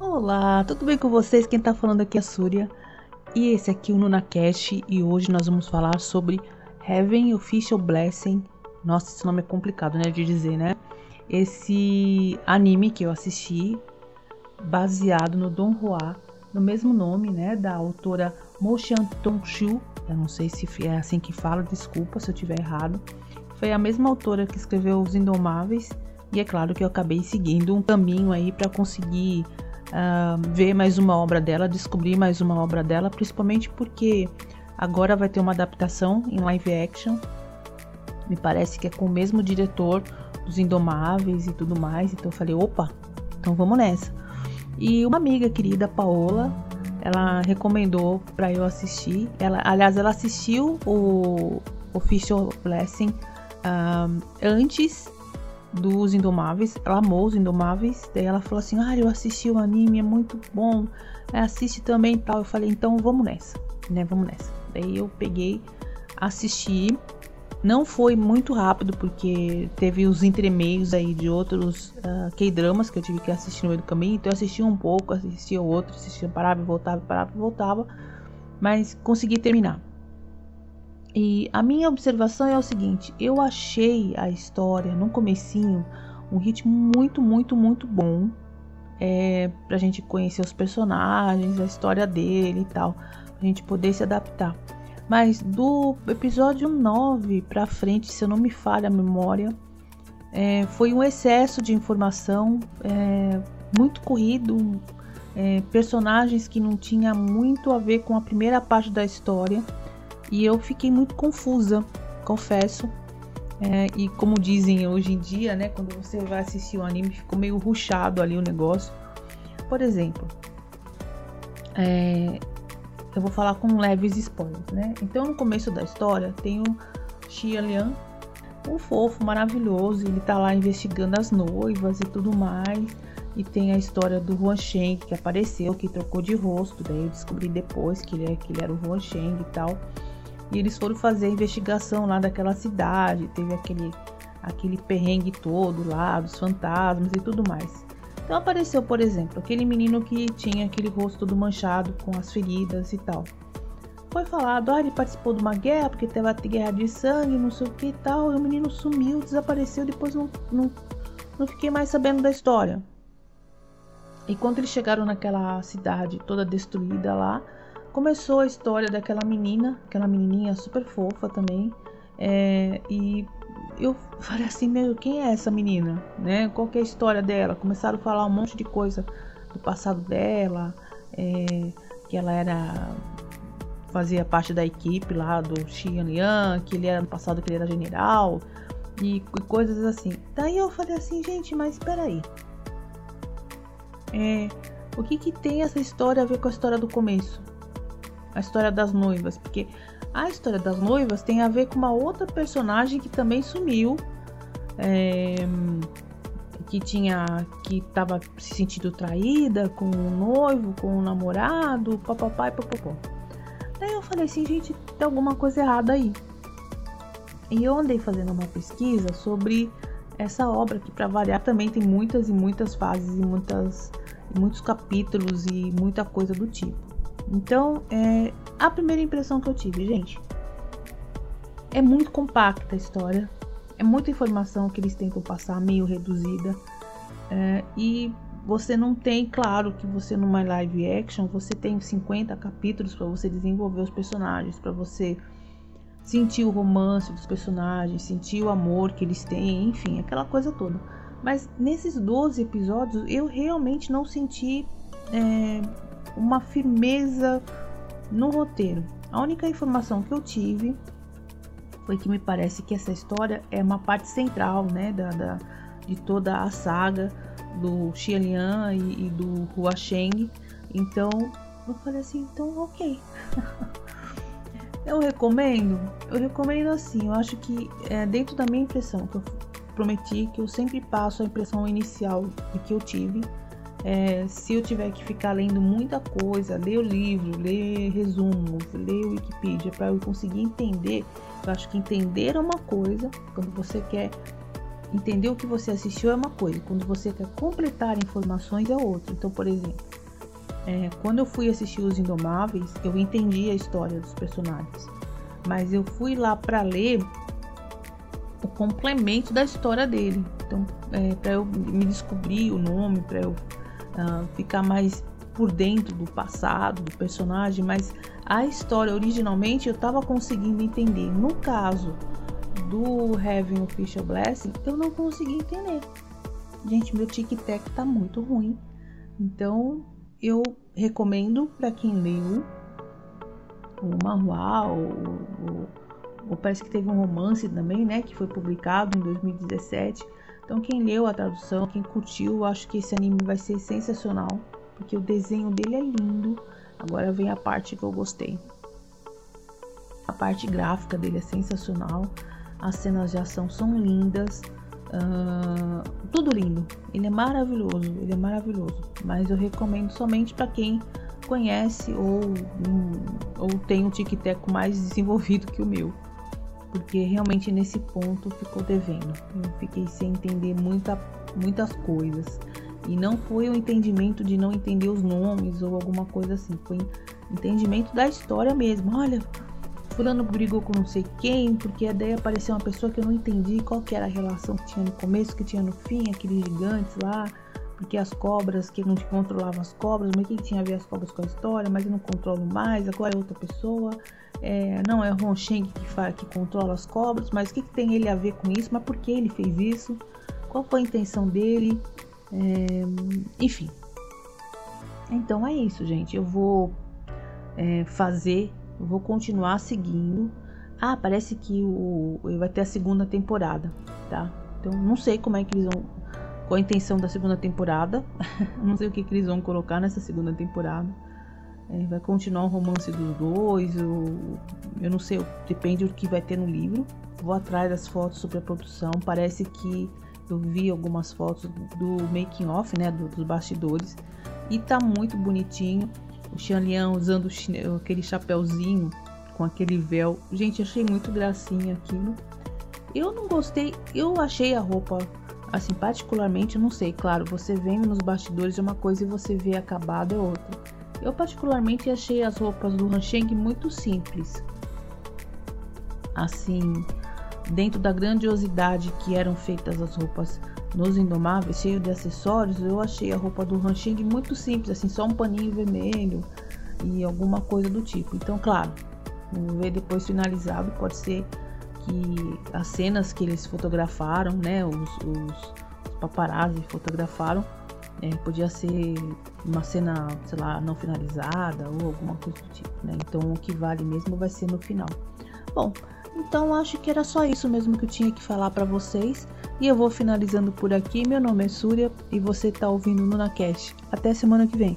Olá, tudo bem com vocês? Quem tá falando aqui é a Súria. E esse aqui é o NunaCast e hoje nós vamos falar sobre Heaven Official Blessing. Nossa, esse nome é complicado, né, de dizer, né? Esse anime que eu assisti, baseado no Don Hua, no mesmo nome, né, da autora Mo Tong-shu. Eu não sei se é assim que fala, desculpa se eu tiver errado. Foi a mesma autora que escreveu Os Indomáveis e é claro que eu acabei seguindo um caminho aí para conseguir uh, ver mais uma obra dela, descobrir mais uma obra dela, principalmente porque agora vai ter uma adaptação em live action. Me parece que é com o mesmo diretor dos Indomáveis e tudo mais. Então eu falei, opa, então vamos nessa. E uma amiga querida, Paola, ela recomendou para eu assistir. Ela, aliás, ela assistiu o Official Blessing um, antes dos Indomáveis. Ela amou os Indomáveis. Daí ela falou assim: Ah, eu assisti o anime, é muito bom. É, assiste também tal. Eu falei: Então vamos nessa, né? Vamos nessa. Daí eu peguei, assisti. Não foi muito rápido, porque teve os entremeios aí de outros uh, K-dramas que eu tive que assistir no meio do caminho. Então eu assisti um pouco, assistia outro, assistia, parava e voltava, parava e voltava. Mas consegui terminar. E a minha observação é o seguinte: eu achei a história no comecinho um ritmo muito, muito, muito bom é, pra gente conhecer os personagens, a história dele e tal, pra gente poder se adaptar. Mas do episódio 9 pra frente, se eu não me falha a memória, é, foi um excesso de informação, é, muito corrido, é, personagens que não tinha muito a ver com a primeira parte da história. E eu fiquei muito confusa, confesso. É, e como dizem hoje em dia, né, quando você vai assistir um anime, ficou meio ruchado ali o negócio. Por exemplo, é, eu vou falar com leves spoilers, né? Então, no começo da história, tem o Xia Lian, um fofo maravilhoso, ele tá lá investigando as noivas e tudo mais. E tem a história do Huan Sheng que apareceu, que trocou de rosto. Daí eu descobri depois que ele, é, que ele era o Huan Sheng e tal. E eles foram fazer a investigação lá daquela cidade, teve aquele, aquele perrengue todo lá, dos fantasmas e tudo mais. Então apareceu, por exemplo, aquele menino que tinha aquele rosto todo manchado com as feridas e tal. Foi falado, ah, ele participou de uma guerra, porque teve a guerra de sangue, não sei o que e tal, e o menino sumiu, desapareceu, depois não, não, não fiquei mais sabendo da história. E quando eles chegaram naquela cidade toda destruída lá, começou a história daquela menina, aquela menininha super fofa também. É, e eu falei assim, meu, quem é essa menina? Né? Qual é a história dela? Começaram a falar um monte de coisa do passado dela, é, que ela era fazia parte da equipe lá do Xian Liang, que ele era no passado que ele era general e, e coisas assim. Daí eu falei assim, gente, mas espera aí. É, o que que tem essa história a ver com a história do começo? A história das noivas, porque a história das noivas tem a ver com uma outra personagem que também sumiu, é, que tinha, que estava se sentindo traída com o noivo, com o namorado, papapá e papapó. Daí eu falei assim, gente, tem alguma coisa errada aí. E eu andei fazendo uma pesquisa sobre essa obra que para variar também tem muitas e muitas fases e muitas muitos capítulos e muita coisa do tipo. Então, é a primeira impressão que eu tive, gente. É muito compacta a história. É muita informação que eles tentam passar, meio reduzida. É, e você não tem, claro, que você numa live action, você tem 50 capítulos para você desenvolver os personagens, para você sentir o romance dos personagens, sentir o amor que eles têm, enfim, aquela coisa toda. Mas nesses 12 episódios eu realmente não senti é, uma firmeza no roteiro. A única informação que eu tive foi que me parece que essa história é uma parte central, né, da, da de toda a saga do Xianlian e, e do Hua Sheng. Então, eu falei assim, então ok. eu recomendo, eu recomendo assim, eu acho que é, dentro da minha impressão, que eu prometi que eu sempre passo a impressão inicial de que eu tive é, se eu tiver que ficar lendo muita coisa, ler o livro, ler resumos, ler Wikipedia para eu conseguir entender, eu acho que entender é uma coisa, quando você quer entender o que você assistiu é uma coisa, quando você quer completar informações é outra. Então, por exemplo, é, quando eu fui assistir Os Indomáveis, eu entendi a história dos personagens, mas eu fui lá para ler o complemento da história dele. Então, é, para eu me descobrir o nome, para eu uh, ficar mais por dentro do passado do personagem, mas a história originalmente eu estava conseguindo entender. No caso do Heaven Official Blessing, eu não consegui entender. Gente, meu tic-tac tá muito ruim. Então, eu recomendo para quem leu o manual, ou, ou, parece que teve um romance também, né, que foi publicado em 2017 então quem leu a tradução, quem curtiu, acho que esse anime vai ser sensacional, porque o desenho dele é lindo. Agora vem a parte que eu gostei. A parte gráfica dele é sensacional, as cenas de ação são lindas, uh, tudo lindo. Ele é maravilhoso, ele é maravilhoso. Mas eu recomendo somente para quem conhece ou, ou tem um tic-tac mais desenvolvido que o meu porque realmente nesse ponto ficou devendo. Eu fiquei sem entender muita, muitas coisas. E não foi o entendimento de não entender os nomes ou alguma coisa assim. Foi entendimento da história mesmo. Olha, fulano brigou com não sei quem, porque daí apareceu uma pessoa que eu não entendi qual que era a relação que tinha no começo, que tinha no fim, aqueles gigantes lá. Porque as cobras, que não controlava as cobras, mas o que tinha a ver as cobras com a história, mas eu não controlo mais, agora é outra pessoa é, não é o Roncheng que, faz, que controla as cobras, mas o que, que, tem ele a ver com isso? Mas por que ele fez isso? Qual foi a intenção dele? É, enfim. Então é isso, gente. Eu vou é, fazer, eu vou continuar seguindo. Ah, parece que o, vai ter a segunda temporada, tá? Então não sei como é que eles vão. Qual a intenção da segunda temporada? não sei o que, que eles vão colocar nessa segunda temporada. É, vai continuar o romance dos dois, eu, eu não sei, depende do que vai ter no livro. Vou atrás das fotos sobre a produção. Parece que eu vi algumas fotos do making off, né, do, dos bastidores, e tá muito bonitinho. O Xianlian usando aquele chapéuzinho com aquele véu. Gente, achei muito gracinha aquilo. Eu não gostei, eu achei a roupa assim, particularmente, não sei, claro, você vendo nos bastidores é uma coisa e você vê acabado é outra. Eu particularmente achei as roupas do Hansheng muito simples. Assim, dentro da grandiosidade que eram feitas as roupas nos Indomáveis, cheio de acessórios, eu achei a roupa do Hansheng muito simples, assim, só um paninho vermelho e alguma coisa do tipo. Então, claro, vamos ver depois finalizado, pode ser que as cenas que eles fotografaram, né, os, os, paparazzi fotografaram, é, podia ser uma cena, sei lá, não finalizada ou alguma coisa do tipo, né? Então o que vale mesmo vai ser no final. Bom, então acho que era só isso mesmo que eu tinha que falar para vocês. E eu vou finalizando por aqui. Meu nome é Súria e você está ouvindo no NunaCast. Até semana que vem.